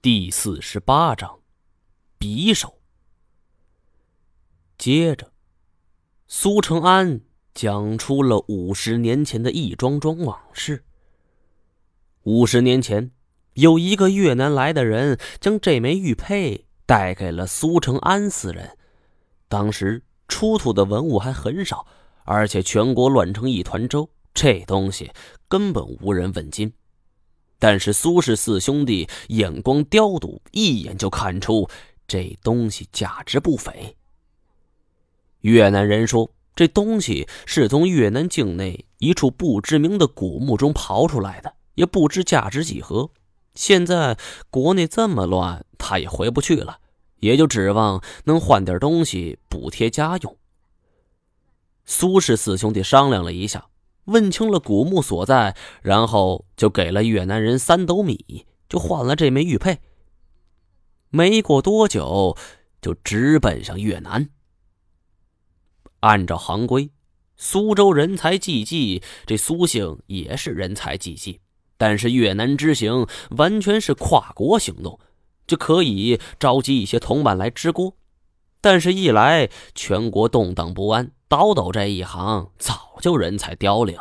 第四十八章，匕首。接着，苏成安讲出了五十年前的一桩桩往事。五十年前，有一个越南来的人将这枚玉佩带给了苏成安四人。当时出土的文物还很少，而且全国乱成一团糟，这东西根本无人问津。但是苏氏四兄弟眼光刁毒，一眼就看出这东西价值不菲。越南人说，这东西是从越南境内一处不知名的古墓中刨出来的，也不知价值几何。现在国内这么乱，他也回不去了，也就指望能换点东西补贴家用。苏氏四兄弟商量了一下。问清了古墓所在，然后就给了越南人三斗米，就换了这枚玉佩。没过多久，就直奔上越南。按照行规，苏州人才济济，这苏姓也是人才济济。但是越南之行完全是跨国行动，就可以召集一些同伴来支锅。但是，一来全国动荡不安。倒斗这一行早就人才凋零，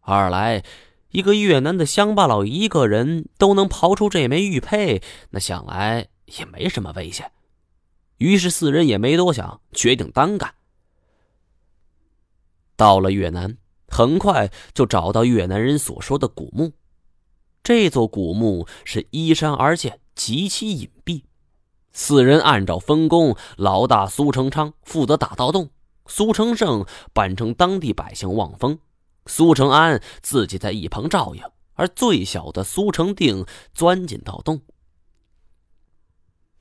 二来一个越南的乡巴佬一个人都能刨出这枚玉佩，那想来也没什么危险。于是四人也没多想，决定单干。到了越南，很快就找到越南人所说的古墓。这座古墓是依山而建，极其隐蔽。四人按照分工，老大苏成昌负责打盗洞。苏成胜扮成当地百姓望风，苏成安自己在一旁照应，而最小的苏成定钻进盗洞。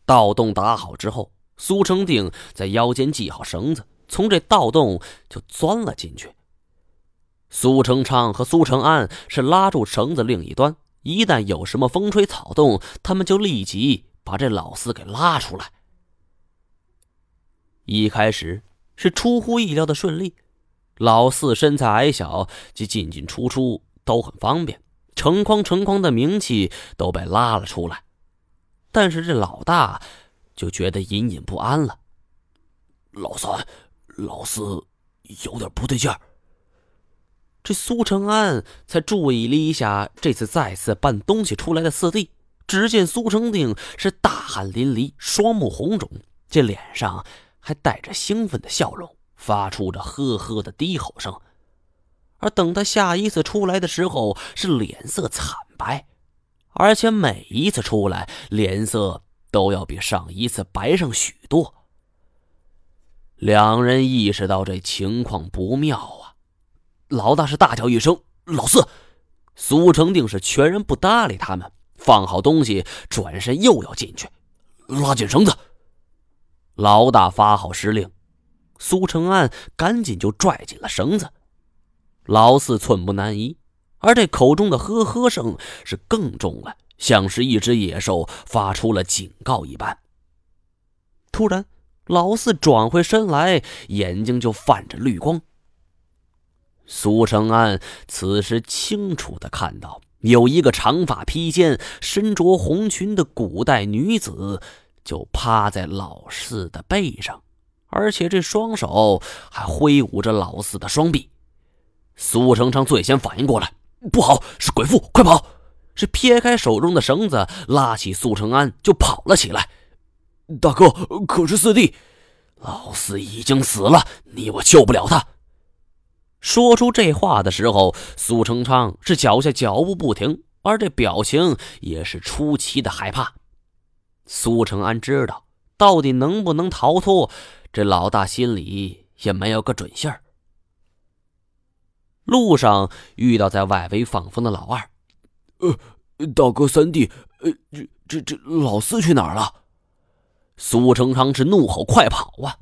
盗洞打好之后，苏成定在腰间系好绳子，从这盗洞就钻了进去。苏成昌和苏成安是拉住绳子另一端，一旦有什么风吹草动，他们就立即把这老四给拉出来。一开始。是出乎意料的顺利，老四身材矮小，即进进出出都很方便，成筐成筐的冥器都被拉了出来。但是这老大就觉得隐隐不安了。老三、老四有点不对劲儿。这苏成安才注意了一下这次再次搬东西出来的四弟，只见苏成定是大汗淋漓，双目红肿，这脸上。还带着兴奋的笑容，发出着呵呵的低吼声。而等他下一次出来的时候，是脸色惨白，而且每一次出来脸色都要比上一次白上许多。两人意识到这情况不妙啊！老大是大叫一声：“老四！”苏成定是全然不搭理他们，放好东西，转身又要进去，拉紧绳子。老大发号施令，苏成安赶紧就拽紧了绳子。老四寸步难移，而这口中的呵呵声是更重了，像是一只野兽发出了警告一般。突然，老四转回身来，眼睛就泛着绿光。苏成安此时清楚的看到，有一个长发披肩、身着红裙的古代女子。就趴在老四的背上，而且这双手还挥舞着老四的双臂。苏成昌最先反应过来，不好，是鬼妇，快跑！是撇开手中的绳子，拉起苏成安就跑了起来。大哥，可是四弟，老四已经死了，你我救不了他。说出这话的时候，苏成昌是脚下脚步不停，而这表情也是出奇的害怕。苏成安知道到底能不能逃脱，这老大心里也没有个准信儿。路上遇到在外围放风的老二，呃，大哥三弟，呃，这这这老四去哪儿了？苏成昌是怒吼：“快跑啊！”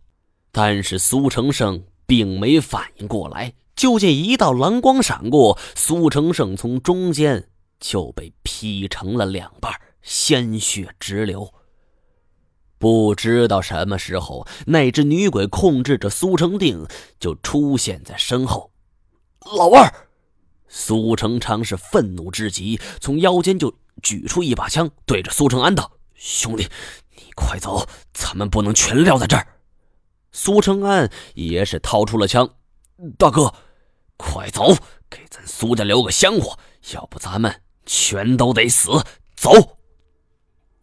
但是苏成胜并没反应过来，就见一道蓝光闪过，苏成胜从中间就被劈成了两半。鲜血直流。不知道什么时候，那只女鬼控制着苏成定就出现在身后。老二，苏成昌是愤怒之极，从腰间就举出一把枪，对着苏成安道：“兄弟，你快走，咱们不能全撂在这儿。”苏成安也是掏出了枪：“大哥，快走，给咱苏家留个香火，要不咱们全都得死。”走。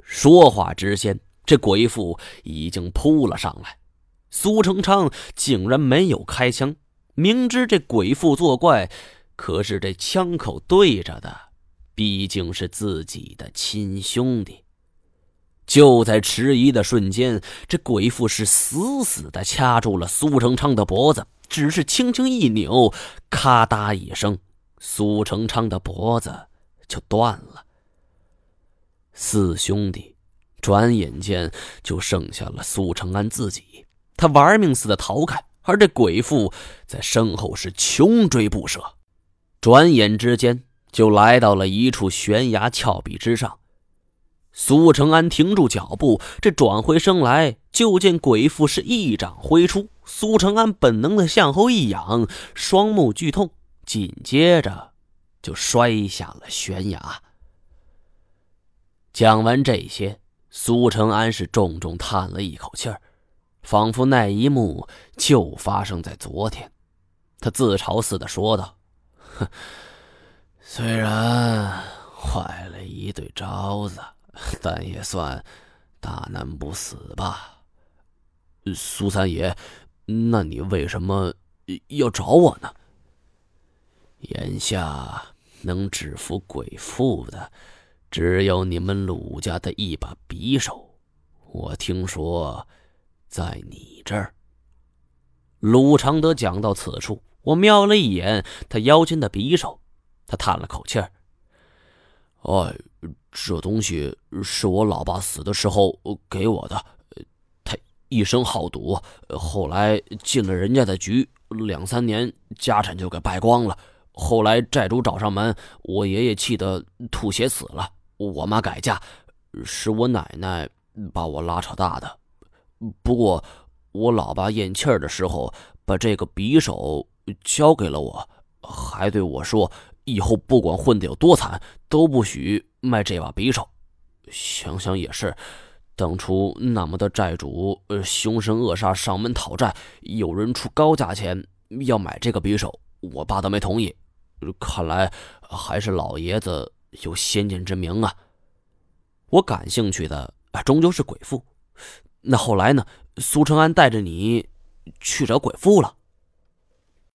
说话之间，这鬼妇已经扑了上来，苏成昌竟然没有开枪，明知这鬼妇作怪。可是这枪口对着的，毕竟是自己的亲兄弟。就在迟疑的瞬间，这鬼妇是死死的掐住了苏成昌的脖子，只是轻轻一扭，咔嗒一声，苏成昌的脖子就断了。四兄弟转眼间就剩下了苏成安自己，他玩命似的逃开，而这鬼妇在身后是穷追不舍。转眼之间，就来到了一处悬崖峭壁之上。苏成安停住脚步，这转回身来，就见鬼妇是一掌挥出。苏成安本能的向后一仰，双目剧痛，紧接着就摔下了悬崖。讲完这些，苏成安是重重叹了一口气儿，仿佛那一幕就发生在昨天。他自嘲似的说道。哼，虽然坏了一对招子，但也算大难不死吧。苏三爷，那你为什么要找我呢？眼下能制服鬼妇的，只有你们鲁家的一把匕首。我听说，在你这儿。鲁常德讲到此处。我瞄了一眼他腰间的匕首，他叹了口气儿：“哎，这东西是我老爸死的时候给我的。他一生好赌，后来进了人家的局，两三年家产就给败光了。后来债主找上门，我爷爷气得吐血死了。我妈改嫁，是我奶奶把我拉扯大的。不过我老爸咽气儿的时候，把这个匕首。”交给了我，还对我说：“以后不管混得有多惨，都不许卖这把匕首。”想想也是，当初那么的债主，凶神恶煞上门讨债，有人出高价钱要买这个匕首，我爸都没同意。看来还是老爷子有先见之明啊！我感兴趣的啊终究是鬼父。那后来呢？苏成安带着你去找鬼父了。